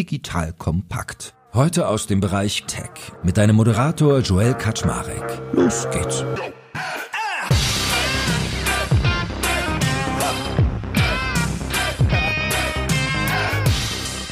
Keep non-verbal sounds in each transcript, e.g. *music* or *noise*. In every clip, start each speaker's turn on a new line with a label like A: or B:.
A: Digital Kompakt. Heute aus dem Bereich Tech mit deinem Moderator Joel Kaczmarek. Los geht's.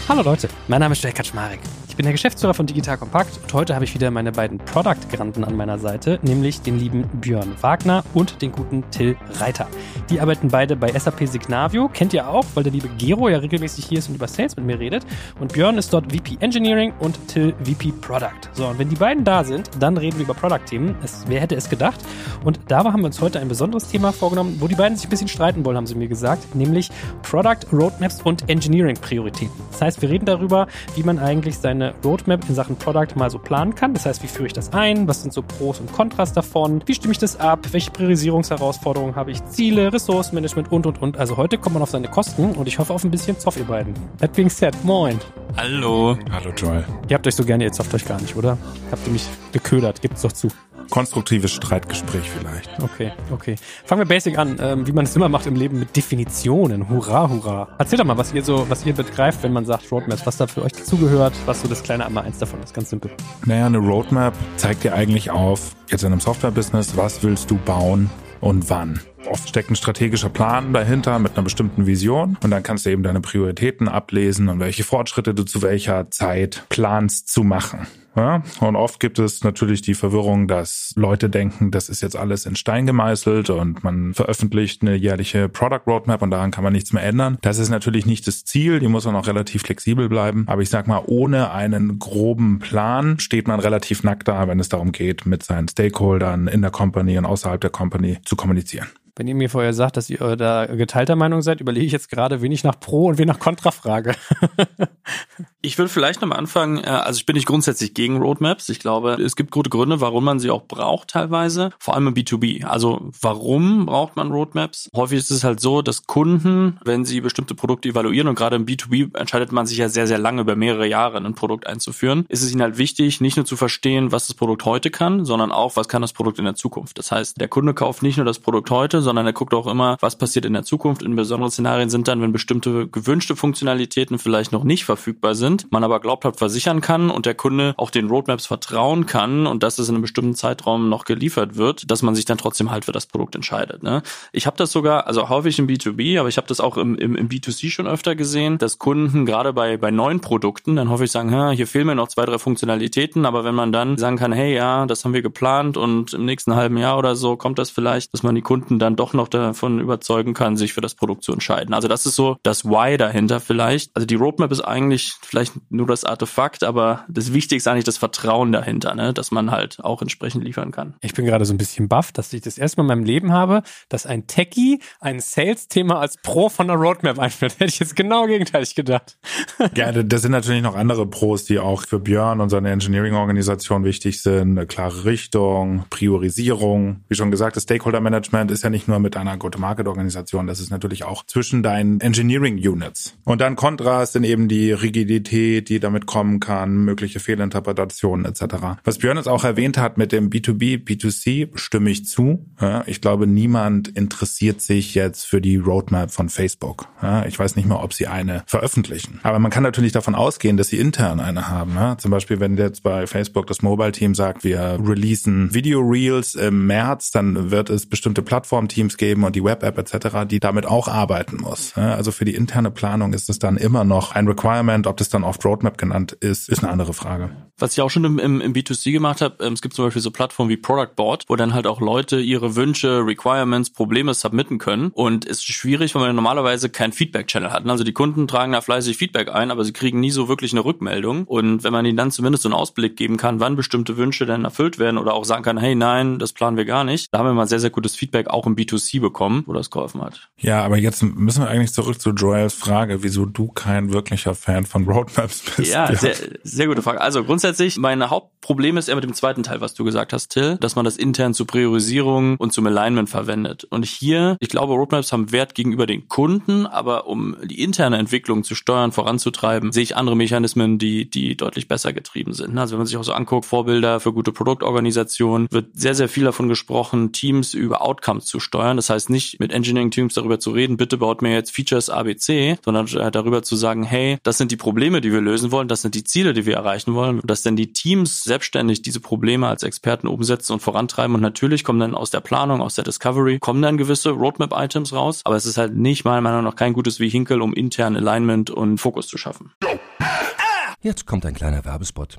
B: Hallo Leute, mein Name ist Joel Kaczmarek bin der Geschäftsführer von Digital Kompakt und heute habe ich wieder meine beiden Product-Granten an meiner Seite, nämlich den lieben Björn Wagner und den guten Till Reiter. Die arbeiten beide bei SAP Signavio, kennt ihr auch, weil der liebe Gero ja regelmäßig hier ist und über Sales mit mir redet. Und Björn ist dort VP Engineering und Till VP Product. So, und wenn die beiden da sind, dann reden wir über Product-Themen. Wer hätte es gedacht? Und da haben wir uns heute ein besonderes Thema vorgenommen, wo die beiden sich ein bisschen streiten wollen, haben sie mir gesagt, nämlich Product Roadmaps und Engineering-Prioritäten. Das heißt, wir reden darüber, wie man eigentlich seine Roadmap in Sachen Product mal so planen kann. Das heißt, wie führe ich das ein? Was sind so Pros und Kontras davon? Wie stimme ich das ab? Welche Priorisierungsherausforderungen habe ich? Ziele, Ressourcenmanagement und, und, und. Also heute kommt man auf seine Kosten und ich hoffe auf ein bisschen Zoff, ihr beiden. That being said, moin.
C: Hallo.
D: Hallo, Joel.
B: Ihr habt euch so gerne, ihr zofft euch gar nicht, oder? Habt ihr mich geködert? Gibt's doch zu
D: konstruktives Streitgespräch vielleicht.
B: Okay, okay. Fangen wir basic an, ähm, wie man es immer macht im Leben mit Definitionen. Hurra, hurra. Erzähl doch mal, was ihr so, was ihr begreift, wenn man sagt Roadmaps, was da für euch dazugehört, was so das kleine einmal eins davon ist, ganz simpel.
D: Naja, eine Roadmap zeigt dir eigentlich auf, jetzt in einem Software-Business, was willst du bauen und wann. Oft steckt ein strategischer Plan dahinter mit einer bestimmten Vision und dann kannst du eben deine Prioritäten ablesen und welche Fortschritte du zu welcher Zeit planst zu machen. Ja, und oft gibt es natürlich die Verwirrung, dass Leute denken, das ist jetzt alles in Stein gemeißelt und man veröffentlicht eine jährliche Product Roadmap und daran kann man nichts mehr ändern. Das ist natürlich nicht das Ziel, die muss man auch relativ flexibel bleiben. Aber ich sag mal, ohne einen groben Plan steht man relativ nackt da, wenn es darum geht, mit seinen Stakeholdern in der Company und außerhalb der Company zu kommunizieren.
B: Wenn ihr mir vorher sagt, dass ihr da geteilter Meinung seid, überlege ich jetzt gerade, wen ich nach Pro und wen nach Contra frage. *laughs*
C: ich würde vielleicht noch mal anfangen, äh, also ich bin nicht grundsätzlich gegen Roadmaps. Ich glaube, es gibt gute Gründe, warum man sie auch braucht teilweise, vor allem im B2B. Also warum braucht man Roadmaps? Häufig ist es halt so, dass Kunden, wenn sie bestimmte Produkte evaluieren und gerade im B2B entscheidet man sich ja sehr, sehr lange über mehrere Jahre ein Produkt einzuführen, ist es ihnen halt wichtig, nicht nur zu verstehen, was das Produkt heute kann, sondern auch, was kann das Produkt in der Zukunft. Das heißt, der Kunde kauft nicht nur das Produkt heute, sondern er guckt auch immer, was passiert in der Zukunft. In besonderen Szenarien sind dann, wenn bestimmte gewünschte Funktionalitäten vielleicht noch nicht verfügbar sind, man aber glaubt hat, versichern kann und der Kunde auch den Roadmaps vertrauen kann und dass es in einem bestimmten Zeitraum noch geliefert wird, dass man sich dann trotzdem halt für das Produkt entscheidet. Ne? Ich habe das sogar, also häufig im B2B, aber ich habe das auch im, im, im B2C schon öfter gesehen, dass Kunden gerade bei, bei neuen Produkten dann häufig sagen, hier fehlen mir noch zwei, drei Funktionalitäten, aber wenn man dann sagen kann, hey, ja, das haben wir geplant und im nächsten halben Jahr oder so kommt das vielleicht, dass man die Kunden dann doch noch davon überzeugen kann, sich für das Produkt zu entscheiden. Also das ist so das Why dahinter vielleicht. Also die Roadmap ist eigentlich vielleicht nur das Artefakt, aber das Wichtigste ist eigentlich das Vertrauen dahinter, ne? dass man halt auch entsprechend liefern kann.
B: Ich bin gerade so ein bisschen baff, dass ich das erste Mal in meinem Leben habe, dass ein Techie ein Sales-Thema als Pro von der Roadmap einführt. *laughs* Hätte ich jetzt genau gegenteilig gedacht. *laughs*
D: ja, das sind natürlich noch andere Pros, die auch für Björn und seine Engineering-Organisation wichtig sind. Eine klare Richtung, Priorisierung. Wie schon gesagt, das Stakeholder-Management ist ja nicht nur mit einer Go-to-Market-Organisation. Das ist natürlich auch zwischen deinen Engineering-Units. Und dann Kontrast sind eben die Rigidität, die damit kommen kann, mögliche Fehlinterpretationen etc. Was Björn jetzt auch erwähnt hat mit dem B2B, B2C, stimme ich zu. ich glaube, niemand interessiert sich jetzt für die Roadmap von Facebook. ich weiß nicht mal, ob sie eine veröffentlichen. Aber man kann natürlich davon ausgehen, dass sie intern eine haben. zum Beispiel, wenn jetzt bei Facebook das Mobile-Team sagt, wir releasen Video-Reels im März, dann wird es bestimmte Plattform-Teams geben und die Web-App etc., die damit auch arbeiten muss. Also für die interne Planung ist es dann immer noch ein Requirement. Ob das dann oft Roadmap genannt ist, ist eine andere Frage.
C: Was ich auch schon im, im, im B2C gemacht habe, ähm, es gibt zum Beispiel so Plattformen wie Product Board, wo dann halt auch Leute ihre Wünsche, Requirements, Probleme submitten können. Und es ist schwierig, weil man normalerweise keinen Feedback-Channel hat. Also die Kunden tragen da fleißig Feedback ein, aber sie kriegen nie so wirklich eine Rückmeldung. Und wenn man ihnen dann zumindest so einen Ausblick geben kann, wann bestimmte Wünsche denn erfüllt werden oder auch sagen kann, hey, nein, das planen wir gar nicht, da haben wir mal sehr, sehr gutes Feedback auch im B2C bekommen, wo das geholfen hat.
D: Ja, aber jetzt müssen wir eigentlich zurück zu Joels Frage, wieso du kein wirklicher Fan von Roadmaps bist.
C: Ja, ja. Sehr, sehr gute Frage. Also grundsätzlich, mein Haupt Problem ist eher mit dem zweiten Teil, was du gesagt hast, Till, dass man das intern zur Priorisierung und zum Alignment verwendet. Und hier, ich glaube, Roadmaps haben Wert gegenüber den Kunden, aber um die interne Entwicklung zu steuern, voranzutreiben, sehe ich andere Mechanismen, die, die deutlich besser getrieben sind. Also wenn man sich auch so anguckt, Vorbilder für gute Produktorganisation, wird sehr, sehr viel davon gesprochen, Teams über Outcomes zu steuern. Das heißt nicht mit Engineering-Teams darüber zu reden, bitte baut mir jetzt Features ABC, sondern darüber zu sagen, hey, das sind die Probleme, die wir lösen wollen, das sind die Ziele, die wir erreichen wollen, dass dann die Teams selbstständig diese Probleme als Experten umsetzen und vorantreiben und natürlich kommen dann aus der Planung, aus der Discovery, kommen dann gewisse Roadmap-Items raus, aber es ist halt nicht meiner Meinung nach kein gutes Vehikel, um intern Alignment und Fokus zu schaffen.
A: Jetzt kommt ein kleiner Werbespot.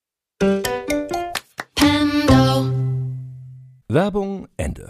A: Werbung Ende.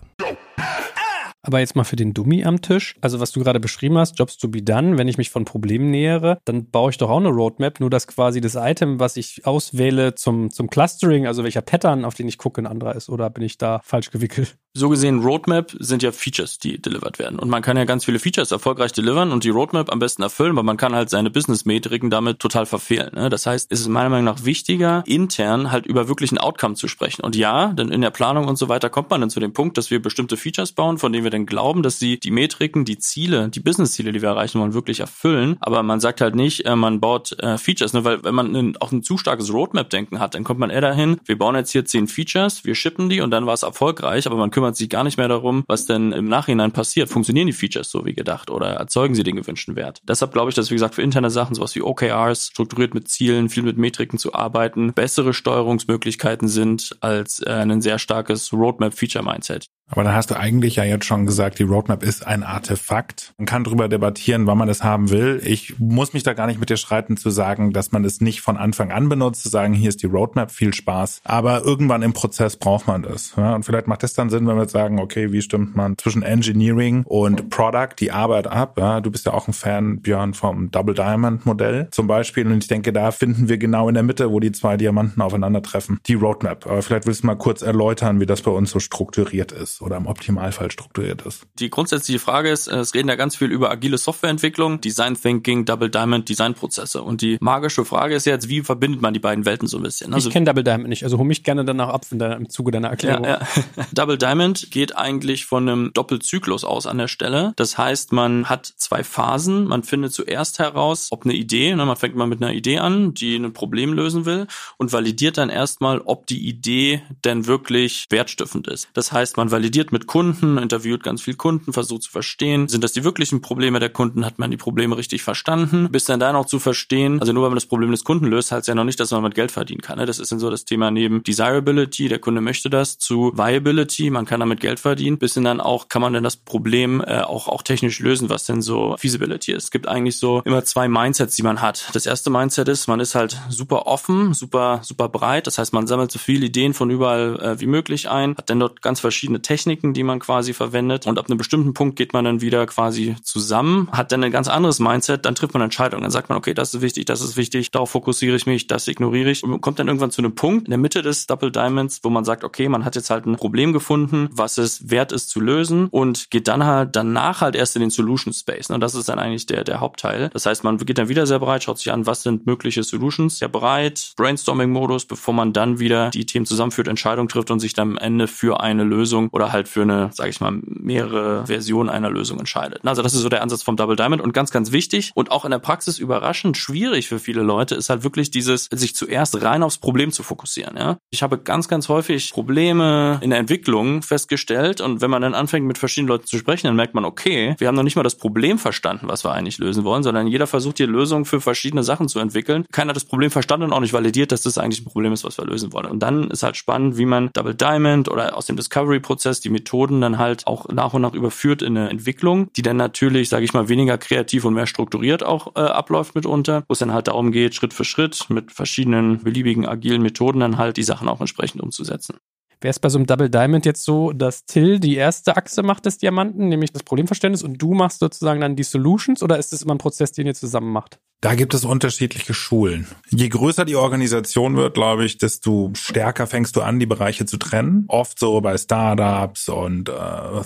B: Aber jetzt mal für den Dummy am Tisch. Also was du gerade beschrieben hast, Jobs to be done, wenn ich mich von Problemen nähere, dann baue ich doch auch eine Roadmap, nur dass quasi das Item, was ich auswähle zum, zum Clustering, also welcher Pattern, auf den ich gucke, ein anderer ist. Oder bin ich da falsch gewickelt?
C: so gesehen, Roadmap sind ja Features, die delivered werden. Und man kann ja ganz viele Features erfolgreich delivern und die Roadmap am besten erfüllen, weil man kann halt seine Business-Metriken damit total verfehlen. Ne? Das heißt, es ist meiner Meinung nach wichtiger, intern halt über wirklichen Outcome zu sprechen. Und ja, denn in der Planung und so weiter kommt man dann zu dem Punkt, dass wir bestimmte Features bauen, von denen wir dann glauben, dass sie die Metriken, die Ziele, die Business-Ziele, die wir erreichen wollen, wirklich erfüllen. Aber man sagt halt nicht, äh, man baut äh, Features, ne? weil wenn man auch ein zu starkes Roadmap-Denken hat, dann kommt man eher dahin, wir bauen jetzt hier zehn Features, wir shippen die und dann war es erfolgreich, aber man kümmert sich gar nicht mehr darum, was denn im Nachhinein passiert. Funktionieren die Features so wie gedacht oder erzeugen sie den gewünschten Wert? Deshalb glaube ich, dass, wie gesagt, für interne Sachen, sowas wie OKRs, strukturiert mit Zielen, viel mit Metriken zu arbeiten, bessere Steuerungsmöglichkeiten sind als äh, ein sehr starkes Roadmap-Feature-Mindset.
D: Aber dann hast du eigentlich ja jetzt schon gesagt, die Roadmap ist ein Artefakt. Man kann darüber debattieren, wann man das haben will. Ich muss mich da gar nicht mit dir streiten zu sagen, dass man es nicht von Anfang an benutzt, zu sagen, hier ist die Roadmap, viel Spaß. Aber irgendwann im Prozess braucht man das. Ja, und vielleicht macht es dann Sinn, wenn wir jetzt sagen, okay, wie stimmt man zwischen Engineering und Product die Arbeit ab? Ja, du bist ja auch ein Fan, Björn, vom Double Diamond Modell zum Beispiel. Und ich denke, da finden wir genau in der Mitte, wo die zwei Diamanten aufeinandertreffen, die Roadmap. Aber vielleicht willst du mal kurz erläutern, wie das bei uns so strukturiert ist oder im Optimalfall strukturiert ist.
C: Die grundsätzliche Frage ist, es reden ja ganz viel über agile Softwareentwicklung, Design Thinking, Double Diamond Designprozesse. Und die magische Frage ist jetzt, wie verbindet man die beiden Welten so ein bisschen?
B: Also, ich kenne Double Diamond nicht, also hol mich gerne danach ab in der, im Zuge deiner Erklärung. Ja,
C: ja. *laughs* Double Diamond geht eigentlich von einem Doppelzyklus aus an der Stelle. Das heißt, man hat zwei Phasen. Man findet zuerst heraus, ob eine Idee, ne, man fängt mal mit einer Idee an, die ein Problem lösen will und validiert dann erstmal, ob die Idee denn wirklich wertstiftend ist. Das heißt, man validiert validiert mit Kunden, interviewt ganz viel Kunden, versucht zu verstehen, sind das die wirklichen Probleme der Kunden, hat man die Probleme richtig verstanden, bis dann da noch zu verstehen, also nur wenn man das Problem des Kunden löst, heißt ja noch nicht, dass man mit Geld verdienen kann. Ne? Das ist dann so das Thema neben Desirability, der Kunde möchte das, zu Viability, man kann damit Geld verdienen, bis dann auch, kann man denn das Problem äh, auch, auch technisch lösen, was denn so Feasibility ist. Es gibt eigentlich so immer zwei Mindsets, die man hat. Das erste Mindset ist, man ist halt super offen, super, super breit, das heißt, man sammelt so viele Ideen von überall äh, wie möglich ein, hat dann dort ganz verschiedene Techniken die man quasi verwendet. Und ab einem bestimmten Punkt geht man dann wieder quasi zusammen, hat dann ein ganz anderes Mindset, dann trifft man Entscheidungen. Dann sagt man, okay, das ist wichtig, das ist wichtig, darauf fokussiere ich mich, das ignoriere ich. Und kommt dann irgendwann zu einem Punkt in der Mitte des Double Diamonds, wo man sagt, okay, man hat jetzt halt ein Problem gefunden, was es wert ist zu lösen und geht dann halt danach halt erst in den Solution Space. Und das ist dann eigentlich der, der Hauptteil. Das heißt, man geht dann wieder sehr breit, schaut sich an, was sind mögliche Solutions, sehr breit, Brainstorming-Modus, bevor man dann wieder die Themen zusammenführt, Entscheidungen trifft und sich dann am Ende für eine Lösung oder halt für eine, sage ich mal, mehrere Versionen einer Lösung entscheidet. Also das ist so der Ansatz vom Double Diamond und ganz, ganz wichtig und auch in der Praxis überraschend schwierig für viele Leute ist halt wirklich dieses, sich zuerst rein aufs Problem zu fokussieren. Ja? Ich habe ganz, ganz häufig Probleme in der Entwicklung festgestellt und wenn man dann anfängt mit verschiedenen Leuten zu sprechen, dann merkt man, okay, wir haben noch nicht mal das Problem verstanden, was wir eigentlich lösen wollen, sondern jeder versucht hier Lösungen für verschiedene Sachen zu entwickeln. Keiner hat das Problem verstanden und auch nicht validiert, dass das eigentlich ein Problem ist, was wir lösen wollen. Und dann ist halt spannend, wie man Double Diamond oder aus dem Discovery-Prozess die Methoden dann halt auch nach und nach überführt in eine Entwicklung, die dann natürlich, sage ich mal, weniger kreativ und mehr strukturiert auch äh, abläuft mitunter, wo es dann halt darum geht, Schritt für Schritt mit verschiedenen beliebigen agilen Methoden dann halt die Sachen auch entsprechend umzusetzen.
B: Wäre es bei so einem Double Diamond jetzt so, dass Till die erste Achse macht des Diamanten, nämlich das Problemverständnis, und du machst sozusagen dann die Solutions, oder ist das immer ein Prozess, den ihr zusammen macht?
D: Da gibt es unterschiedliche Schulen. Je größer die Organisation wird, glaube ich, desto stärker fängst du an, die Bereiche zu trennen. Oft so bei Startups und äh,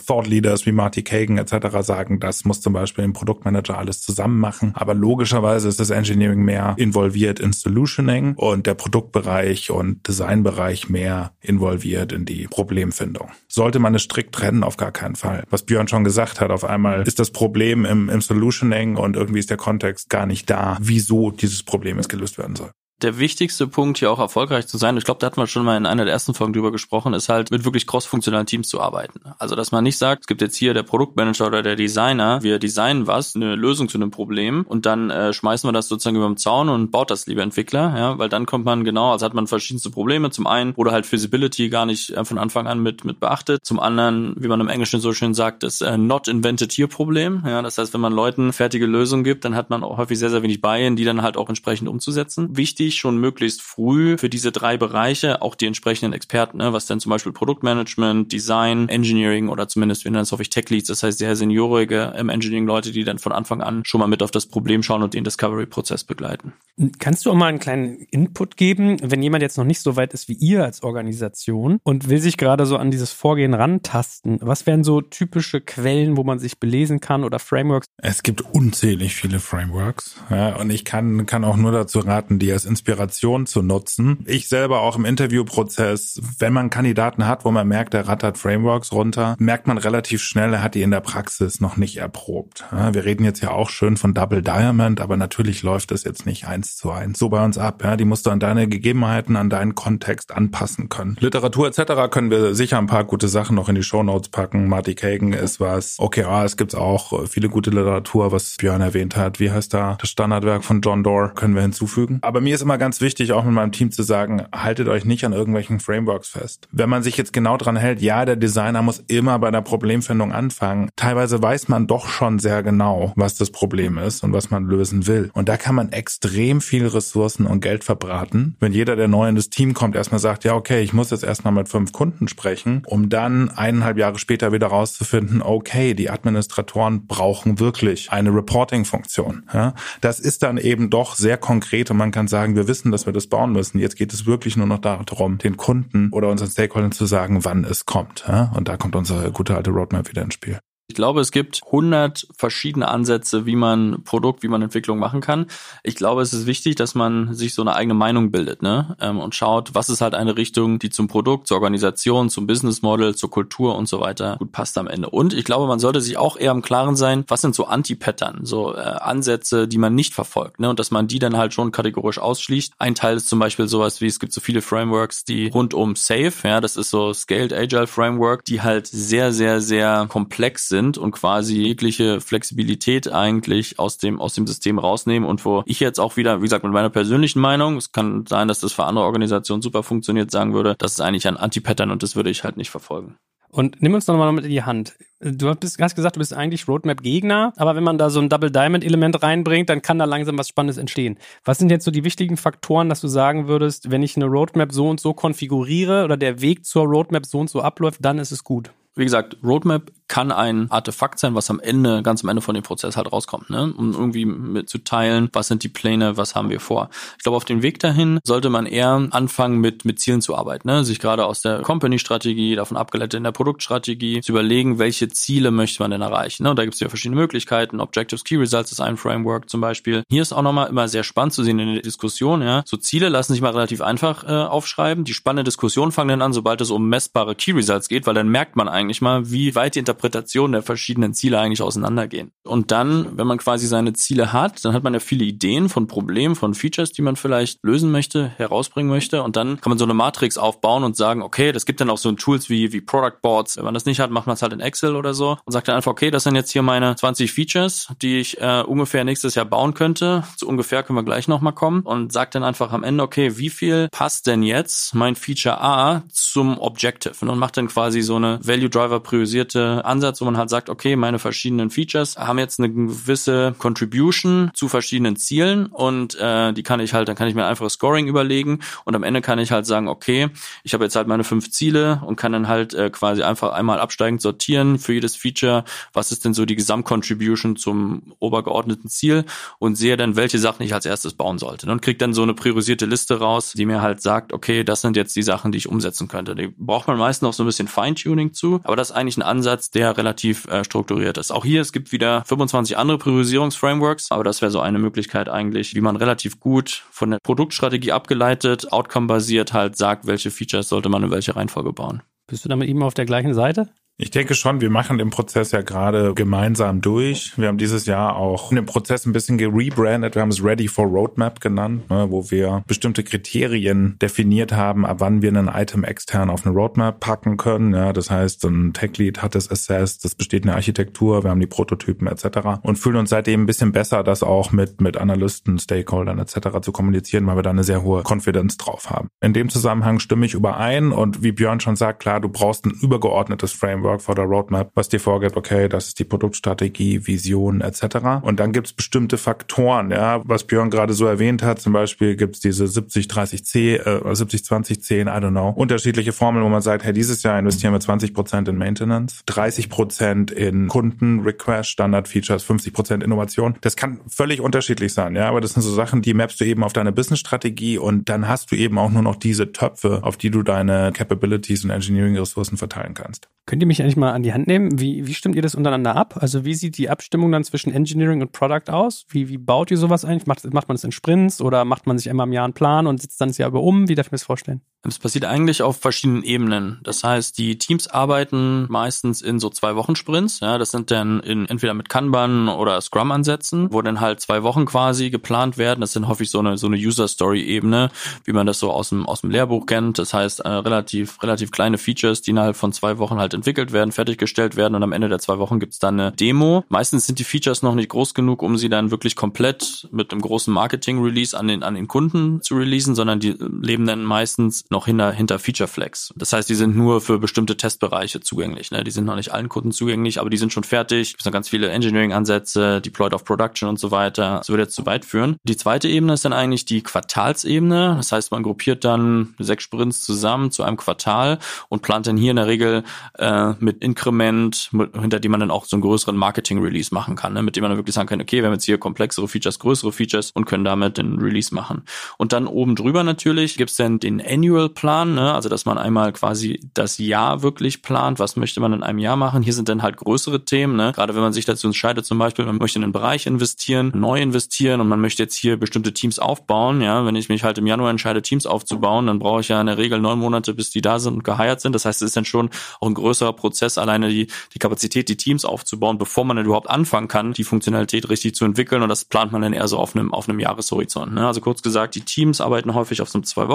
D: Thought Leaders wie Marty Kagan etc. sagen, das muss zum Beispiel im Produktmanager alles zusammen machen. Aber logischerweise ist das Engineering mehr involviert in Solutioning und der Produktbereich und Designbereich mehr involviert in die Problemfindung. Sollte man es strikt trennen? Auf gar keinen Fall. Was Björn schon gesagt hat, auf einmal ist das Problem im, im Solutioning und irgendwie ist der Kontext gar nicht da wieso dieses Problem jetzt gelöst werden soll
C: der wichtigste Punkt, hier auch erfolgreich zu sein, ich glaube, da hatten wir schon mal in einer der ersten Folgen drüber gesprochen, ist halt mit wirklich cross-funktionalen Teams zu arbeiten. Also, dass man nicht sagt, es gibt jetzt hier der Produktmanager oder der Designer, wir designen was, eine Lösung zu einem Problem und dann äh, schmeißen wir das sozusagen über den Zaun und baut das lieber Entwickler, ja, weil dann kommt man genau, also hat man verschiedenste Probleme. Zum einen wurde halt Feasibility gar nicht äh, von Anfang an mit, mit beachtet. Zum anderen, wie man im Englischen so schön sagt, das äh, not invented here Problem. Ja, das heißt, wenn man Leuten fertige Lösungen gibt, dann hat man auch häufig sehr, sehr wenig Buy-in, die dann halt auch entsprechend umzusetzen. Wichtig wichtig, schon möglichst früh für diese drei Bereiche auch die entsprechenden Experten, ne, was denn zum Beispiel Produktmanagement, Design, Engineering oder zumindest, wir nennen das häufig Tech Leads, das heißt sehr seniorige im Engineering Leute, die dann von Anfang an schon mal mit auf das Problem schauen und den Discovery-Prozess begleiten.
B: Kannst du auch mal einen kleinen Input geben, wenn jemand jetzt noch nicht so weit ist wie ihr als Organisation und will sich gerade so an dieses Vorgehen rantasten? Was wären so typische Quellen, wo man sich belesen kann oder Frameworks?
D: Es gibt unzählig viele Frameworks ja, und ich kann, kann auch nur dazu raten, die als Inspiration zu nutzen. Ich selber auch im Interviewprozess, wenn man Kandidaten hat, wo man merkt, der rattert Frameworks runter, merkt man relativ schnell, er hat die in der Praxis noch nicht erprobt. Ja, wir reden jetzt ja auch schön von Double Diamond, aber natürlich läuft das jetzt nicht eins zu eins so bei uns ab. Ja, die musst du an deine Gegebenheiten, an deinen Kontext anpassen können. Literatur etc. können wir sicher ein paar gute Sachen noch in die Show Notes packen. Marty Kagan ist was. OKRs gibt's auch viele gute Literatur, was Björn erwähnt hat. Wie heißt da das Standardwerk von John Doerr? Können wir hinzufügen. Aber mir ist immer ganz wichtig, auch mit meinem Team zu sagen, haltet euch nicht an irgendwelchen Frameworks fest. Wenn man sich jetzt genau dran hält, ja, der Designer muss immer bei der Problemfindung anfangen. Teilweise weiß man doch schon sehr genau, was das Problem ist und was man lösen will. Und da kann man extrem viel Ressourcen und Geld verbraten. Wenn jeder, der neu in das Team kommt, erstmal sagt, ja, okay, ich muss jetzt erstmal mit fünf Kunden sprechen, um dann eineinhalb Jahre später wieder rauszufinden, okay, die Administratoren brauchen wirklich eine Reporting-Funktion. Ja, das ist dann eben doch sehr konkret und man kann sagen, wir wissen, dass wir das bauen müssen. Jetzt geht es wirklich nur noch darum, den Kunden oder unseren Stakeholdern zu sagen, wann es kommt. Und da kommt unsere gute alte Roadmap wieder ins Spiel.
C: Ich glaube, es gibt 100 verschiedene Ansätze, wie man Produkt, wie man Entwicklung machen kann. Ich glaube, es ist wichtig, dass man sich so eine eigene Meinung bildet ne? Ähm, und schaut, was ist halt eine Richtung, die zum Produkt, zur Organisation, zum Business Model, zur Kultur und so weiter gut passt am Ende. Und ich glaube, man sollte sich auch eher im Klaren sein, was sind so Anti-Pattern, so äh, Ansätze, die man nicht verfolgt ne? und dass man die dann halt schon kategorisch ausschließt. Ein Teil ist zum Beispiel sowas wie, es gibt so viele Frameworks, die rund um Safe, ja, das ist so Scaled Agile Framework, die halt sehr, sehr, sehr komplex sind sind und quasi jegliche Flexibilität eigentlich aus dem, aus dem System rausnehmen und wo ich jetzt auch wieder, wie gesagt, mit meiner persönlichen Meinung, es kann sein, dass das für andere Organisationen super funktioniert, sagen würde, das ist eigentlich ein Anti-Pattern und das würde ich halt nicht verfolgen.
B: Und nimm uns doch mal mit in die Hand. Du hast gesagt, du bist eigentlich Roadmap-Gegner, aber wenn man da so ein Double Diamond-Element reinbringt, dann kann da langsam was Spannendes entstehen. Was sind jetzt so die wichtigen Faktoren, dass du sagen würdest, wenn ich eine Roadmap so und so konfiguriere oder der Weg zur Roadmap so und so abläuft, dann ist es gut?
C: Wie gesagt, Roadmap kann ein Artefakt sein, was am Ende, ganz am Ende von dem Prozess halt rauskommt, ne? um irgendwie mitzuteilen, was sind die Pläne, was haben wir vor. Ich glaube, auf dem Weg dahin sollte man eher anfangen, mit, mit Zielen zu arbeiten, ne? sich gerade aus der Company-Strategie, davon abgeleitet in der Produktstrategie, zu überlegen, welche Ziele möchte man denn erreichen. Ne? Und da gibt es ja verschiedene Möglichkeiten. Objectives Key Results ist ein Framework zum Beispiel. Hier ist auch nochmal immer sehr spannend zu sehen in der Diskussion. Ja? So Ziele lassen sich mal relativ einfach äh, aufschreiben. Die spannende Diskussion fangen dann an, sobald es um messbare Key Results geht, weil dann merkt man eigentlich mal, wie weit die Interpretation der verschiedenen Ziele eigentlich auseinandergehen. Und dann, wenn man quasi seine Ziele hat, dann hat man ja viele Ideen von Problemen, von Features, die man vielleicht lösen möchte, herausbringen möchte. Und dann kann man so eine Matrix aufbauen und sagen, okay, das gibt dann auch so Tools wie, wie Product Boards. Wenn man das nicht hat, macht man es halt in Excel oder so und sagt dann einfach, okay, das sind jetzt hier meine 20 Features, die ich äh, ungefähr nächstes Jahr bauen könnte. Zu ungefähr können wir gleich nochmal kommen und sagt dann einfach am Ende, okay, wie viel passt denn jetzt mein Feature A zum Objective? Und macht dann quasi so eine Value Driver priorisierte Ansatz, wo man halt sagt, okay, meine verschiedenen Features haben jetzt eine gewisse Contribution zu verschiedenen Zielen und äh, die kann ich halt, dann kann ich mir einfach Scoring überlegen und am Ende kann ich halt sagen, okay, ich habe jetzt halt meine fünf Ziele und kann dann halt äh, quasi einfach einmal absteigend sortieren für jedes Feature, was ist denn so die Gesamtcontribution zum obergeordneten Ziel und sehe dann, welche Sachen ich als erstes bauen sollte. Und kriege dann so eine priorisierte Liste raus, die mir halt sagt, okay, das sind jetzt die Sachen, die ich umsetzen könnte. Die braucht man meistens noch so ein bisschen Feintuning zu, aber das ist eigentlich ein Ansatz, der relativ äh, strukturiert ist. Auch hier, es gibt wieder 25 andere Priorisierungsframeworks, aber das wäre so eine Möglichkeit eigentlich, wie man relativ gut von der Produktstrategie abgeleitet, outcome-basiert halt sagt, welche Features sollte man in welche Reihenfolge bauen.
B: Bist du da mit ihm auf der gleichen Seite?
D: Ich denke schon, wir machen den Prozess ja gerade gemeinsam durch. Wir haben dieses Jahr auch den Prozess ein bisschen gerebrandet. Wir haben es Ready for Roadmap genannt, ne, wo wir bestimmte Kriterien definiert haben, ab wann wir ein Item extern auf eine Roadmap packen können. Ja, das heißt, ein Tech Lead hat es assessed, das besteht eine Architektur, wir haben die Prototypen etc. und fühlen uns seitdem ein bisschen besser, das auch mit, mit Analysten, Stakeholdern etc. zu kommunizieren, weil wir da eine sehr hohe Confidence drauf haben. In dem Zusammenhang stimme ich überein und wie Björn schon sagt, klar, du brauchst ein übergeordnetes Framework Framework vor der Roadmap, was dir vorgibt, okay, das ist die Produktstrategie, Vision etc. Und dann gibt es bestimmte Faktoren, ja, was Björn gerade so erwähnt hat. Zum Beispiel gibt es diese 70-30-C, äh, 70-20-10, I don't know, unterschiedliche Formeln, wo man sagt, hey, dieses Jahr investieren wir 20 Prozent in Maintenance, 30 Prozent in Kunden-Request, Standard-Features, 50 Prozent Innovation. Das kann völlig unterschiedlich sein, ja, aber das sind so Sachen, die mappst du eben auf deine Business-Strategie und dann hast du eben auch nur noch diese Töpfe, auf die du deine Capabilities und Engineering-Ressourcen verteilen kannst.
B: Könnt ihr mich eigentlich mal an die Hand nehmen? Wie, wie stimmt ihr das untereinander ab? Also wie sieht die Abstimmung dann zwischen Engineering und Product aus? Wie, wie baut ihr sowas eigentlich? Macht, macht man das in Sprints oder macht man sich einmal im Jahr einen Plan und sitzt dann das Jahr über um? Wie darf ich mir das vorstellen?
C: Es passiert eigentlich auf verschiedenen Ebenen. Das heißt, die Teams arbeiten meistens in so zwei Wochen Sprints. Ja, das sind dann in, entweder mit Kanban oder Scrum Ansätzen, wo dann halt zwei Wochen quasi geplant werden. Das sind häufig so eine, so eine User Story Ebene, wie man das so aus dem, aus dem Lehrbuch kennt. Das heißt, äh, relativ, relativ kleine Features, die innerhalb von zwei Wochen halt entwickelt werden, fertiggestellt werden und am Ende der zwei Wochen gibt's dann eine Demo. Meistens sind die Features noch nicht groß genug, um sie dann wirklich komplett mit einem großen Marketing-Release an den, an den Kunden zu releasen, sondern die leben dann meistens noch hinter, hinter Feature Flags. Das heißt, die sind nur für bestimmte Testbereiche zugänglich. Ne? Die sind noch nicht allen Kunden zugänglich, aber die sind schon fertig. Es sind ganz viele Engineering-Ansätze, Deployed of Production und so weiter. Das würde jetzt zu weit führen. Die zweite Ebene ist dann eigentlich die Quartalsebene. Das heißt, man gruppiert dann sechs Sprints zusammen zu einem Quartal und plant dann hier in der Regel äh, mit Inkrement, mit, hinter dem man dann auch so einen größeren Marketing-Release machen kann, ne? mit dem man dann wirklich sagen kann, okay, wir haben jetzt hier komplexere Features, größere Features und können damit den Release machen. Und dann oben drüber natürlich gibt's dann den Annual Plan, ne? also dass man einmal quasi das Jahr wirklich plant, was möchte man in einem Jahr machen. Hier sind dann halt größere Themen, ne? gerade wenn man sich dazu entscheidet, zum Beispiel, man möchte in einen Bereich investieren, neu investieren und man möchte jetzt hier bestimmte Teams aufbauen. Ja, wenn ich mich halt im Januar entscheide, Teams aufzubauen, dann brauche ich ja in der Regel neun Monate, bis die da sind und geheiert sind. Das heißt, es ist dann schon auch ein größerer Prozess, alleine die, die Kapazität, die Teams aufzubauen, bevor man dann überhaupt anfangen kann, die Funktionalität richtig zu entwickeln. Und das plant man dann eher so auf einem, auf einem Jahreshorizont. Ne? Also kurz gesagt, die Teams arbeiten häufig auf so einem zwei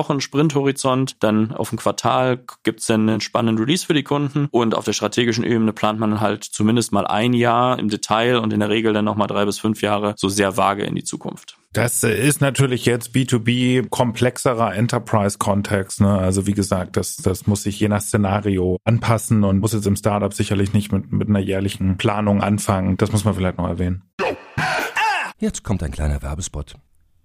C: Sprinthorizont. Dann auf dem Quartal gibt's dann einen spannenden Release für die Kunden. Und auf der strategischen Ebene plant man halt zumindest mal ein Jahr im Detail und in der Regel dann nochmal drei bis fünf Jahre so sehr vage in die Zukunft.
D: Das ist natürlich jetzt B2B komplexerer Enterprise-Kontext. Ne? Also wie gesagt, das, das muss sich je nach Szenario anpassen und muss jetzt im Startup sicherlich nicht mit, mit einer jährlichen Planung anfangen. Das muss man vielleicht noch erwähnen.
A: Jetzt kommt ein kleiner Werbespot.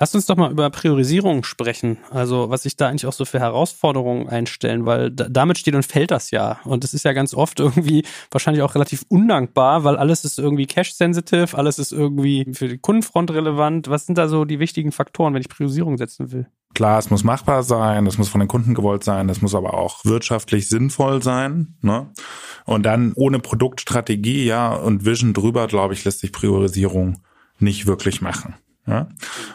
B: Lasst uns doch mal über Priorisierung sprechen. Also, was sich da eigentlich auch so für Herausforderungen einstellen, weil damit steht und fällt das ja. Und es ist ja ganz oft irgendwie wahrscheinlich auch relativ undankbar, weil alles ist irgendwie cash-sensitive, alles ist irgendwie für die Kundenfront relevant. Was sind da so die wichtigen Faktoren, wenn ich Priorisierung setzen will?
D: Klar, es muss machbar sein, es muss von den Kunden gewollt sein, es muss aber auch wirtschaftlich sinnvoll sein. Ne? Und dann ohne Produktstrategie, ja, und Vision drüber, glaube ich, lässt sich Priorisierung nicht wirklich machen. Ja?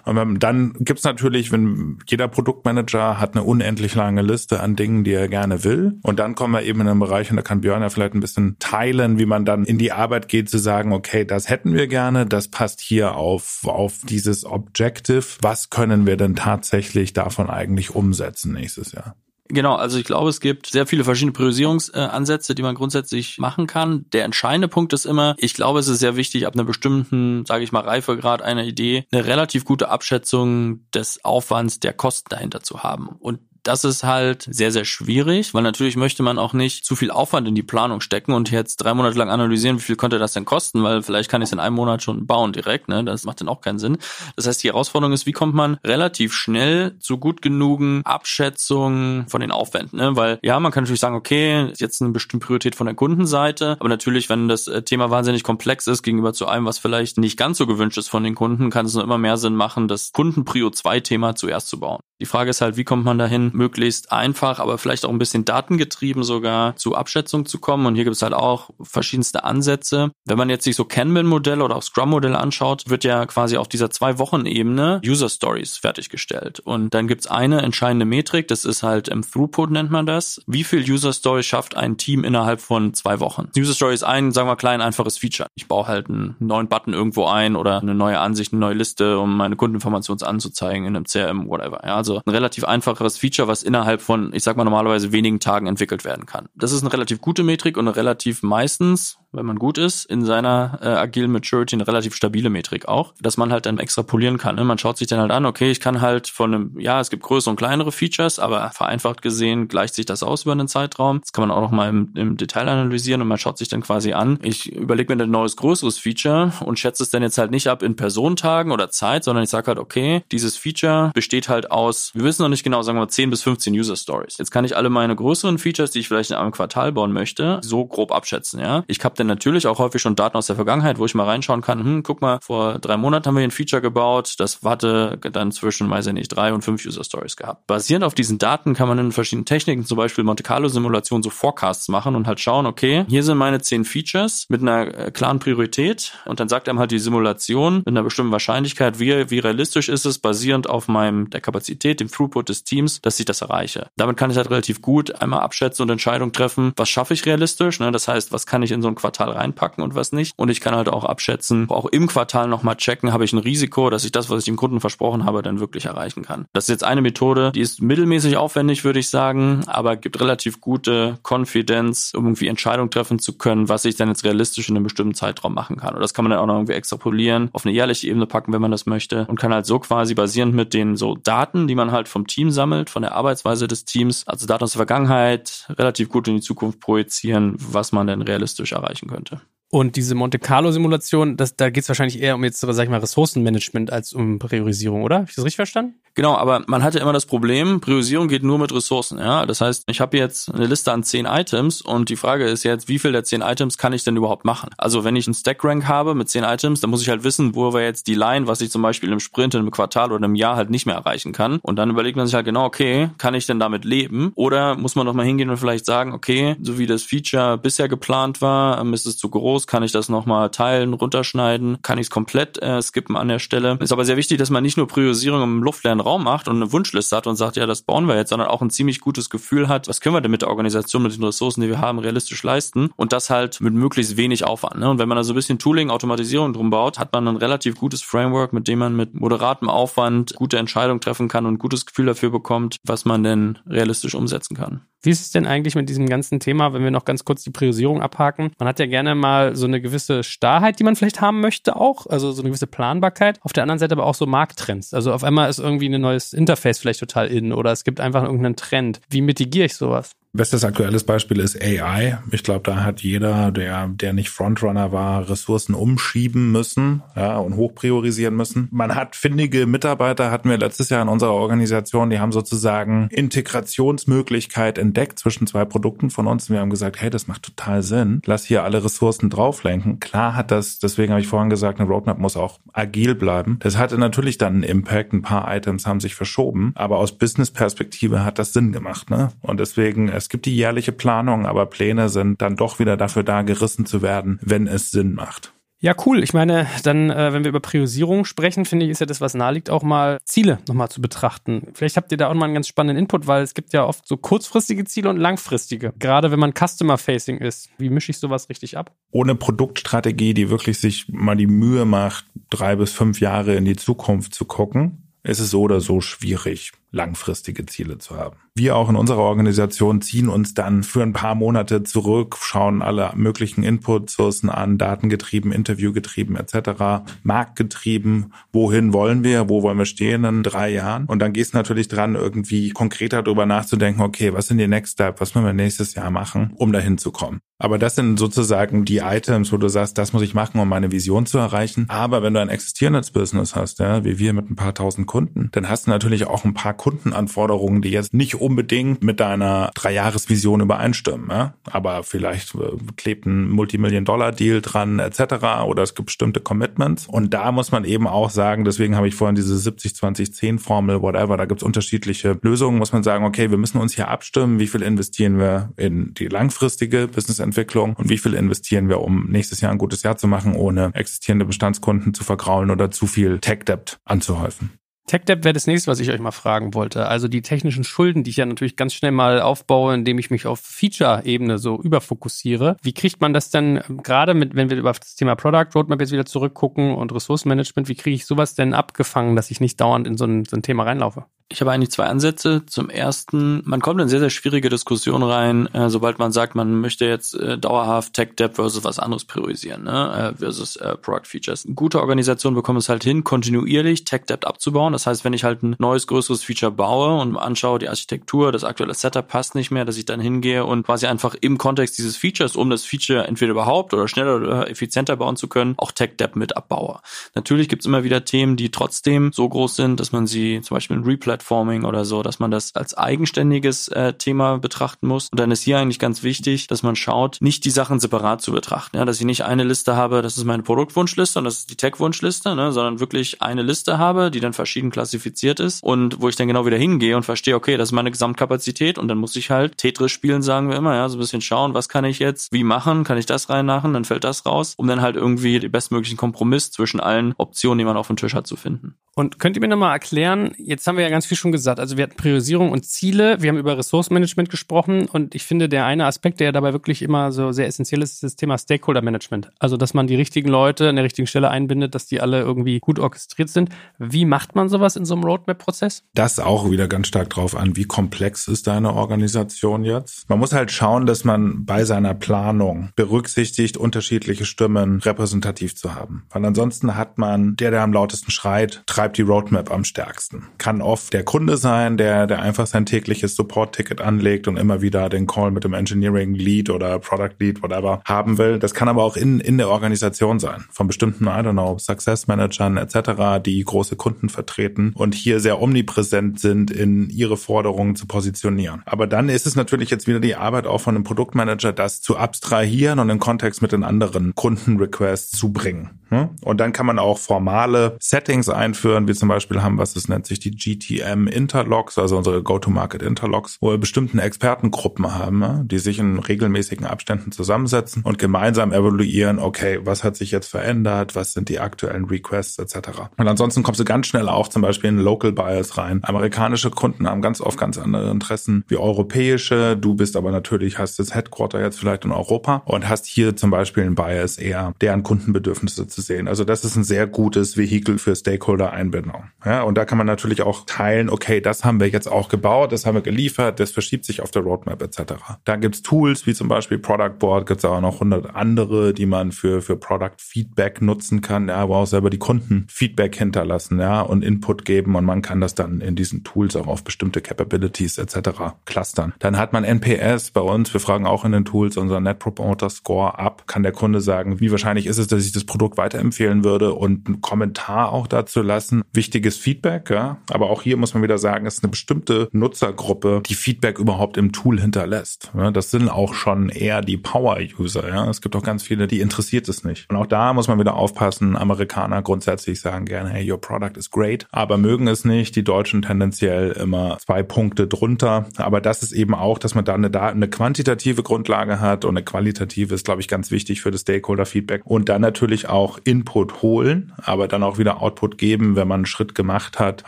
D: Und dann gibt's natürlich, wenn jeder Produktmanager hat eine unendlich lange Liste an Dingen, die er gerne will. Und dann kommen wir eben in einen Bereich, und da kann Björn ja vielleicht ein bisschen teilen, wie man dann in die Arbeit geht, zu sagen, okay, das hätten wir gerne, das passt hier auf, auf dieses Objective. Was können wir denn tatsächlich davon eigentlich umsetzen nächstes Jahr?
C: Genau, also ich glaube, es gibt sehr viele verschiedene Priorisierungsansätze, die man grundsätzlich machen kann. Der entscheidende Punkt ist immer, ich glaube, es ist sehr wichtig, ab einer bestimmten, sage ich mal, Reifegrad einer Idee, eine relativ gute Abschätzung des Aufwands der Kosten dahinter zu haben. Und das ist halt sehr, sehr schwierig, weil natürlich möchte man auch nicht zu viel Aufwand in die Planung stecken und jetzt drei Monate lang analysieren, wie viel könnte das denn kosten, weil vielleicht kann ich es in einem Monat schon bauen direkt, ne? Das macht dann auch keinen Sinn. Das heißt, die Herausforderung ist, wie kommt man relativ schnell zu gut genugen Abschätzungen von den Aufwänden, ne? Weil ja, man kann natürlich sagen, okay, jetzt eine bestimmte Priorität von der Kundenseite, aber natürlich, wenn das äh, Thema wahnsinnig komplex ist gegenüber zu einem, was vielleicht nicht ganz so gewünscht ist von den Kunden, kann es nur immer mehr Sinn machen, das Kundenprio 2 Thema zuerst zu bauen. Die Frage ist halt, wie kommt man dahin, möglichst einfach, aber vielleicht auch ein bisschen datengetrieben sogar zu Abschätzung zu kommen. Und hier gibt es halt auch verschiedenste Ansätze. Wenn man jetzt sich so Kanban-Modelle oder auch Scrum-Modelle anschaut, wird ja quasi auf dieser Zwei-Wochen-Ebene User Stories fertiggestellt. Und dann gibt's eine entscheidende Metrik, das ist halt im Throughput nennt man das. Wie viel User Stories schafft ein Team innerhalb von zwei Wochen? User Story ist ein, sagen wir klein, einfaches Feature. Ich baue halt einen neuen Button irgendwo ein oder eine neue Ansicht, eine neue Liste, um meine Kundeninformationen anzuzeigen in einem CRM, whatever. Ja, also ein relativ einfacheres Feature, was innerhalb von, ich sag mal normalerweise wenigen Tagen entwickelt werden kann. Das ist eine relativ gute Metrik und relativ meistens, wenn man gut ist, in seiner äh, agilen Maturity eine relativ stabile Metrik auch, dass man halt dann extrapolieren kann. Ne? Man schaut sich dann halt an, okay, ich kann halt von einem, ja, es gibt größere und kleinere Features, aber vereinfacht gesehen gleicht sich das aus über einen Zeitraum. Das kann man auch noch mal im, im Detail analysieren und man schaut sich dann quasi an. Ich überlege mir ein neues größeres Feature und schätze es dann jetzt halt nicht ab in Personentagen oder Zeit, sondern ich sage halt, okay, dieses Feature besteht halt aus, wir wissen noch nicht genau, sagen wir 10 bis 15 User Stories. Jetzt kann ich alle meine größeren Features, die ich vielleicht in einem Quartal bauen möchte, so grob abschätzen, ja. Ich habe dann natürlich auch häufig schon Daten aus der Vergangenheit, wo ich mal reinschauen kann, hm, guck mal, vor drei Monaten haben wir ein Feature gebaut, das hatte dann zwischen, weiß ich nicht, drei und fünf User Stories gehabt. Basierend auf diesen Daten kann man in verschiedenen Techniken, zum Beispiel Monte Carlo Simulation, so Forecasts machen und halt schauen, okay, hier sind meine zehn Features mit einer äh, klaren Priorität und dann sagt einem halt die Simulation mit einer bestimmten Wahrscheinlichkeit, wie, wie realistisch ist es, basierend auf meinem, der Kapazität, dem Throughput des Teams, dass ich das erreiche. Damit kann ich halt relativ gut einmal abschätzen und Entscheidungen treffen, was schaffe ich realistisch, ne? das heißt, was kann ich in so ein Quartal reinpacken und was nicht. Und ich kann halt auch abschätzen, auch im Quartal nochmal checken, habe ich ein Risiko, dass ich das, was ich dem Kunden versprochen habe, dann wirklich erreichen kann. Das ist jetzt eine Methode, die ist mittelmäßig aufwendig, würde ich sagen, aber gibt relativ gute Confidence, um irgendwie Entscheidungen treffen zu können, was ich dann jetzt realistisch in einem bestimmten Zeitraum machen kann. Und das kann man dann auch noch irgendwie extrapolieren, auf eine jährliche Ebene packen, wenn man das möchte und kann halt so quasi basierend mit den so Daten, die man halt vom Team sammelt, von der Arbeitsweise des Teams, also Daten aus der Vergangenheit, relativ gut in die Zukunft projizieren, was man denn realistisch erreichen könnte.
B: Und diese Monte Carlo-Simulation, da geht es wahrscheinlich eher um jetzt, sag ich mal, Ressourcenmanagement als um Priorisierung, oder? Habe ich das richtig verstanden?
C: Genau, aber man hatte immer das Problem, Priorisierung geht nur mit Ressourcen. Ja, das heißt, ich habe jetzt eine Liste an zehn Items und die Frage ist jetzt, wie viel der zehn Items kann ich denn überhaupt machen? Also wenn ich einen Stack Rank habe mit zehn Items, dann muss ich halt wissen, wo wir jetzt die Line, was ich zum Beispiel im Sprint, in einem Quartal oder einem Jahr halt nicht mehr erreichen kann. Und dann überlegt man sich halt genau, okay, kann ich denn damit leben? Oder muss man noch mal hingehen und vielleicht sagen, okay, so wie das Feature bisher geplant war, ähm, ist es zu groß, kann ich das noch mal teilen, runterschneiden, kann ich es komplett äh, skippen an der Stelle. Ist aber sehr wichtig, dass man nicht nur Priorisierung im luftleeren Raum macht und eine Wunschliste hat und sagt, ja, das bauen wir jetzt, sondern auch ein ziemlich gutes Gefühl hat, was können wir denn mit der Organisation, mit den Ressourcen, die wir haben, realistisch leisten und das halt mit möglichst wenig Aufwand. Ne? Und wenn man da so ein bisschen Tooling, Automatisierung drum baut, hat man ein relativ gutes Framework, mit dem man mit moderatem Aufwand gute Entscheidungen treffen kann und ein gutes Gefühl dafür bekommt, was man denn realistisch umsetzen kann.
B: Wie ist es denn eigentlich mit diesem ganzen Thema, wenn wir noch ganz kurz die Priorisierung abhaken? Man hat ja gerne mal so eine gewisse Starrheit, die man vielleicht haben möchte auch, also so eine gewisse Planbarkeit. Auf der anderen Seite aber auch so Markttrends. Also auf einmal ist irgendwie ein neues Interface vielleicht total in oder es gibt einfach irgendeinen Trend. Wie mitigiere ich sowas?
D: Bestes aktuelles Beispiel ist AI. Ich glaube, da hat jeder, der, der nicht Frontrunner war, Ressourcen umschieben müssen ja, und hochpriorisieren müssen. Man hat findige Mitarbeiter, hatten wir letztes Jahr in unserer Organisation, die haben sozusagen Integrationsmöglichkeit entdeckt zwischen zwei Produkten von uns. Wir haben gesagt, hey, das macht total Sinn. Lass hier alle Ressourcen drauflenken. Klar hat das, deswegen habe ich vorhin gesagt, eine Roadmap muss auch agil bleiben. Das hatte natürlich dann einen Impact. Ein paar Items haben sich verschoben, aber aus Business-Perspektive hat das Sinn gemacht. Ne? Und deswegen es gibt die jährliche Planung, aber Pläne sind dann doch wieder dafür da, gerissen zu werden, wenn es Sinn macht.
B: Ja, cool. Ich meine, dann, äh, wenn wir über Priorisierung sprechen, finde ich, ist ja das, was naheliegt, auch mal Ziele nochmal zu betrachten. Vielleicht habt ihr da auch mal einen ganz spannenden Input, weil es gibt ja oft so kurzfristige Ziele und langfristige. Gerade wenn man Customer-Facing ist. Wie mische ich sowas richtig ab?
D: Ohne Produktstrategie, die wirklich sich mal die Mühe macht, drei bis fünf Jahre in die Zukunft zu gucken, ist es so oder so schwierig, langfristige Ziele zu haben. Wir auch in unserer Organisation ziehen uns dann für ein paar Monate zurück, schauen alle möglichen Input-Sourcen an, datengetrieben, interviewgetrieben etc., marktgetrieben, wohin wollen wir, wo wollen wir stehen in drei Jahren. Und dann gehst natürlich dran, irgendwie konkreter darüber nachzudenken, okay, was sind die Next Step, was müssen wir nächstes Jahr machen, um dahin zu kommen. Aber das sind sozusagen die Items, wo du sagst, das muss ich machen, um meine Vision zu erreichen. Aber wenn du ein existierendes Business hast, ja, wie wir mit ein paar tausend Kunden, dann hast du natürlich auch ein paar Kundenanforderungen, die jetzt nicht unbedingt mit deiner Dreijahresvision übereinstimmen. Ja? Aber vielleicht äh, klebt ein Multimillion-Dollar-Deal dran etc. oder es gibt bestimmte Commitments. Und da muss man eben auch sagen, deswegen habe ich vorhin diese 70-20-10-Formel, whatever, da gibt es unterschiedliche Lösungen, muss man sagen, okay, wir müssen uns hier abstimmen, wie viel investieren wir in die langfristige Businessentwicklung und wie viel investieren wir, um nächstes Jahr ein gutes Jahr zu machen, ohne existierende Bestandskunden zu vergraulen oder zu viel Tech-Debt anzuhäufen.
B: TechDebt wäre das nächste, was ich euch mal fragen wollte. Also die technischen Schulden, die ich ja natürlich ganz schnell mal aufbaue, indem ich mich auf Feature-Ebene so überfokussiere. Wie kriegt man das denn ähm, gerade mit, wenn wir über das Thema Product Roadmap jetzt wieder zurückgucken und Ressourcenmanagement, wie kriege ich sowas denn abgefangen, dass ich nicht dauernd in so ein, so ein Thema reinlaufe?
C: Ich habe eigentlich zwei Ansätze. Zum ersten, man kommt in sehr, sehr schwierige Diskussionen rein, äh, sobald man sagt, man möchte jetzt äh, dauerhaft Tech Debt versus was anderes priorisieren, ne? äh, versus äh, Product Features. Gute Organisation bekommt es halt hin, kontinuierlich Tech Debt abzubauen. Das heißt, wenn ich halt ein neues, größeres Feature baue und anschaue, die Architektur, das aktuelle Setup passt nicht mehr, dass ich dann hingehe und quasi einfach im Kontext dieses Features, um das Feature entweder überhaupt oder schneller oder effizienter bauen zu können, auch Tech Debt mit abbaue. Natürlich gibt es immer wieder Themen, die trotzdem so groß sind, dass man sie zum Beispiel in Replay Platforming oder so, dass man das als eigenständiges äh, Thema betrachten muss. Und dann ist hier eigentlich ganz wichtig, dass man schaut, nicht die Sachen separat zu betrachten. Ja, dass ich nicht eine Liste habe, das ist meine Produktwunschliste und das ist die Tech-Wunschliste, ne, sondern wirklich eine Liste habe, die dann verschieden klassifiziert ist und wo ich dann genau wieder hingehe und verstehe, okay, das ist meine Gesamtkapazität und dann muss ich halt Tetris spielen, sagen wir immer, ja, so ein bisschen schauen, was kann ich jetzt wie machen, kann ich das reinmachen, dann fällt das raus, um dann halt irgendwie den bestmöglichen Kompromiss zwischen allen Optionen, die man auf dem Tisch hat, zu finden.
B: Und könnt ihr mir nochmal erklären, jetzt haben wir ja ganz viel schon gesagt, also wir hatten Priorisierung und Ziele, wir haben über Ressourcenmanagement gesprochen und ich finde, der eine Aspekt, der dabei wirklich immer so sehr essentiell ist, ist das Thema Stakeholder Management. Also, dass man die richtigen Leute an der richtigen Stelle einbindet, dass die alle irgendwie gut orchestriert sind. Wie macht man sowas in so einem Roadmap-Prozess?
D: Das auch wieder ganz stark drauf an, wie komplex ist deine Organisation jetzt. Man muss halt schauen, dass man bei seiner Planung berücksichtigt, unterschiedliche Stimmen repräsentativ zu haben. Weil ansonsten hat man, der, der am lautesten schreit, treibt die Roadmap am stärksten. Kann oft der Kunde sein, der, der einfach sein tägliches Support-Ticket anlegt und immer wieder den Call mit dem Engineering Lead oder Product Lead, whatever, haben will. Das kann aber auch in, in der Organisation sein. Von bestimmten, I don't know, Success Managern etc., die große Kunden vertreten und hier sehr omnipräsent sind, in ihre Forderungen zu positionieren. Aber dann ist es natürlich jetzt wieder die Arbeit auch von einem Produktmanager, das zu abstrahieren und in Kontext mit den anderen Kundenrequests zu bringen. Ne? Und dann kann man auch formale Settings einführen, wie zum Beispiel haben, was es nennt sich die GTM Interlocks, also unsere Go-to-Market Interlocks, wo wir bestimmten Expertengruppen haben, ne? die sich in regelmäßigen Abständen zusammensetzen und gemeinsam evaluieren, okay, was hat sich jetzt verändert, was sind die aktuellen Requests etc. Und ansonsten kommst du ganz schnell auch zum Beispiel in Local Bias rein. Amerikanische Kunden haben ganz oft ganz andere Interessen wie europäische. Du bist aber natürlich, hast das Headquarter jetzt vielleicht in Europa und hast hier zum Beispiel einen Bias eher, deren Kundenbedürfnisse zu sehen. Also das ist ein sehr gutes Vehikel für Stakeholder-Einbindung. Ja, und da kann man natürlich auch teilen, okay, das haben wir jetzt auch gebaut, das haben wir geliefert, das verschiebt sich auf der Roadmap etc. Da gibt's Tools wie zum Beispiel Product Board, gibt's auch noch hundert andere, die man für, für Product Feedback nutzen kann, ja, wo auch selber die Kunden Feedback hinterlassen ja, und Input geben und man kann das dann in diesen Tools auch auf bestimmte Capabilities etc. clustern. Dann hat man NPS bei uns, wir fragen auch in den Tools unser Net Promoter Score ab, kann der Kunde sagen, wie wahrscheinlich ist es, dass ich das Produkt weiter weiterempfehlen würde und einen Kommentar auch dazu lassen. Wichtiges Feedback, ja. Aber auch hier muss man wieder sagen, es ist eine bestimmte Nutzergruppe, die Feedback überhaupt im Tool hinterlässt. Das sind auch schon eher die Power-User, ja. Es gibt auch ganz viele, die interessiert es nicht. Und auch da muss man wieder aufpassen. Amerikaner grundsätzlich sagen gerne, hey, your product is great, aber mögen es nicht. Die Deutschen tendenziell immer zwei Punkte drunter. Aber das ist eben auch, dass man da eine, eine quantitative Grundlage hat und eine qualitative ist, glaube ich, ganz wichtig für das Stakeholder-Feedback. Und dann natürlich auch Input holen, aber dann auch wieder Output geben, wenn man einen Schritt gemacht hat.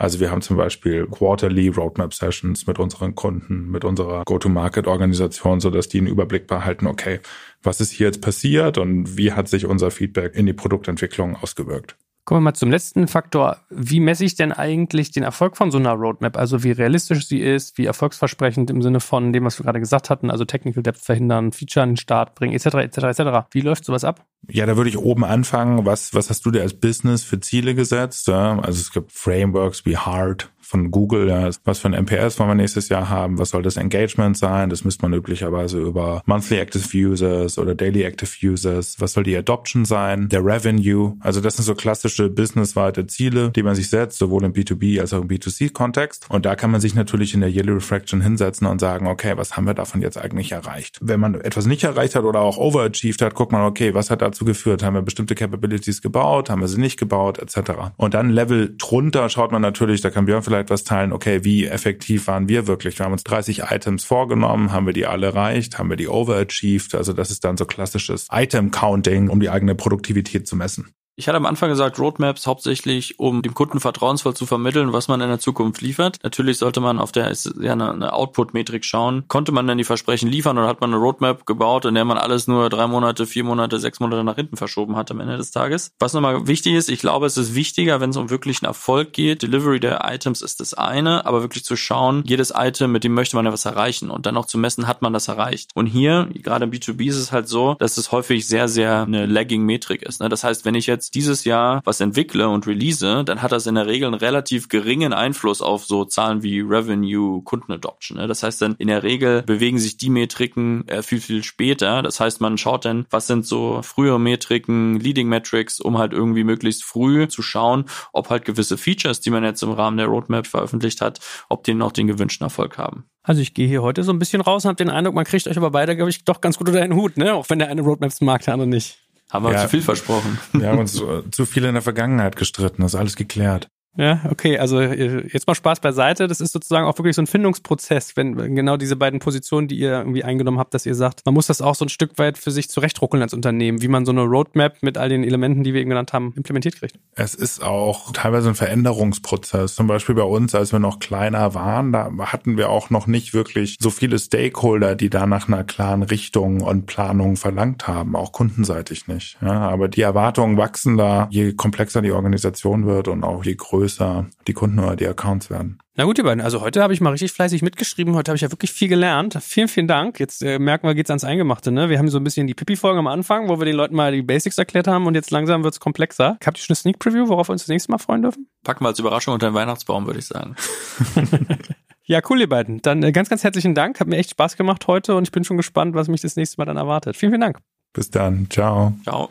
D: Also wir haben zum Beispiel Quarterly Roadmap Sessions mit unseren Kunden, mit unserer Go-to-Market-Organisation, so dass die einen Überblick behalten, okay, was ist hier jetzt passiert und wie hat sich unser Feedback in die Produktentwicklung ausgewirkt.
B: Kommen wir mal zum letzten Faktor. Wie messe ich denn eigentlich den Erfolg von so einer Roadmap? Also wie realistisch sie ist, wie erfolgsversprechend im Sinne von dem, was wir gerade gesagt hatten, also Technical Depth verhindern, Feature an den Start bringen, etc., etc., etc. Wie läuft sowas ab?
D: Ja, da würde ich oben anfangen. Was, was hast du dir als Business für Ziele gesetzt? Also es gibt Frameworks wie HART, von Google, ja, was für ein MPS wollen wir nächstes Jahr haben, was soll das Engagement sein, das misst man üblicherweise über Monthly Active Users oder Daily Active Users, was soll die Adoption sein, der Revenue, also das sind so klassische businessweite Ziele, die man sich setzt, sowohl im B2B als auch im B2C-Kontext und da kann man sich natürlich in der Yearly Refraction hinsetzen und sagen, okay, was haben wir davon jetzt eigentlich erreicht? Wenn man etwas nicht erreicht hat oder auch overachieved hat, guckt man, okay, was hat dazu geführt? Haben wir bestimmte Capabilities gebaut, haben wir sie nicht gebaut, etc. Und dann Level drunter schaut man natürlich, da kann Björn vielleicht vielleicht was teilen, okay, wie effektiv waren wir wirklich? Wir haben uns 30 Items vorgenommen, haben wir die alle erreicht, haben wir die overachieved? Also das ist dann so klassisches Item-Counting, um die eigene Produktivität zu messen.
C: Ich hatte am Anfang gesagt, Roadmaps hauptsächlich, um dem Kunden vertrauensvoll zu vermitteln, was man in der Zukunft liefert. Natürlich sollte man auf der ist ja eine, eine Output-Metrik schauen. Konnte man denn die Versprechen liefern oder hat man eine Roadmap gebaut, in der man alles nur drei Monate, vier Monate, sechs Monate nach hinten verschoben hat am Ende des Tages? Was nochmal wichtig ist, ich glaube, es ist wichtiger, wenn es um wirklichen Erfolg geht. Delivery der Items ist das eine, aber wirklich zu schauen, jedes Item, mit dem möchte man ja was erreichen und dann auch zu messen, hat man das erreicht. Und hier, gerade im B2B ist es halt so, dass es häufig sehr, sehr eine Lagging-Metrik ist. Ne? Das heißt, wenn ich jetzt dieses Jahr was entwickle und release, dann hat das in der Regel einen relativ geringen Einfluss auf so Zahlen wie Revenue, Kundenadoption. Ne? Das heißt dann, in der Regel bewegen sich die Metriken äh, viel, viel später. Das heißt, man schaut dann, was sind so frühere Metriken, Leading Metrics, um halt irgendwie möglichst früh zu schauen, ob halt gewisse Features, die man jetzt im Rahmen der Roadmap veröffentlicht hat, ob die noch den gewünschten Erfolg haben.
B: Also ich gehe hier heute so ein bisschen raus und habe den Eindruck, man kriegt euch aber beide, glaube ich, doch ganz gut unter den Hut, ne? Auch wenn der eine Roadmaps mag, der andere nicht.
C: Haben wir ja, zu viel versprochen.
D: Wir haben uns zu viel in der Vergangenheit gestritten, das ist alles geklärt.
B: Ja, okay, also äh, jetzt mal Spaß beiseite. Das ist sozusagen auch wirklich so ein Findungsprozess, wenn genau diese beiden Positionen, die ihr irgendwie eingenommen habt, dass ihr sagt, man muss das auch so ein Stück weit für sich zurechtruckeln als Unternehmen, wie man so eine Roadmap mit all den Elementen, die wir eben genannt haben, implementiert kriegt.
D: Es ist auch teilweise ein Veränderungsprozess. Zum Beispiel bei uns, als wir noch kleiner waren, da hatten wir auch noch nicht wirklich so viele Stakeholder, die da nach einer klaren Richtung und Planung verlangt haben, auch kundenseitig nicht. Ja, aber die Erwartungen wachsen da, je komplexer die Organisation wird und auch je größer größer die Kunden oder die Accounts werden.
E: Na gut, ihr beiden. Also heute habe ich mal richtig fleißig mitgeschrieben. Heute habe ich ja wirklich viel gelernt. Vielen, vielen Dank. Jetzt äh, merken wir, geht's ans Eingemachte. Ne? Wir haben so ein bisschen die Pipi-Folge am Anfang, wo wir den Leuten mal die Basics erklärt haben und jetzt langsam wird's komplexer. Habt ihr schon eine Sneak Preview, worauf wir uns das nächste Mal freuen dürfen?
C: Packen wir als Überraschung unter den Weihnachtsbaum, würde ich sagen. *laughs*
E: ja, cool, ihr beiden. Dann äh, ganz, ganz herzlichen Dank. Hat mir echt Spaß gemacht heute und ich bin schon gespannt, was mich das nächste Mal dann erwartet. Vielen, vielen Dank.
D: Bis dann. Ciao.
C: Ciao.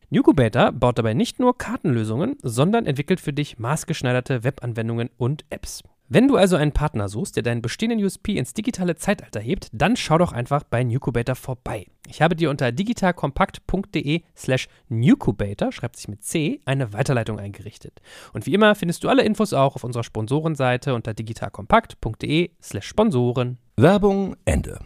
E: Nucubator baut dabei nicht nur Kartenlösungen, sondern entwickelt für dich maßgeschneiderte Webanwendungen und Apps. Wenn du also einen Partner suchst, der deinen bestehenden USP ins digitale Zeitalter hebt, dann schau doch einfach bei Nucubator vorbei. Ich habe dir unter digitalkompakt.de slash Nucubator, schreibt sich mit C, eine Weiterleitung eingerichtet. Und wie immer findest du alle Infos auch auf unserer Sponsorenseite unter digitalkompakt.de slash Sponsoren.
A: Werbung Ende.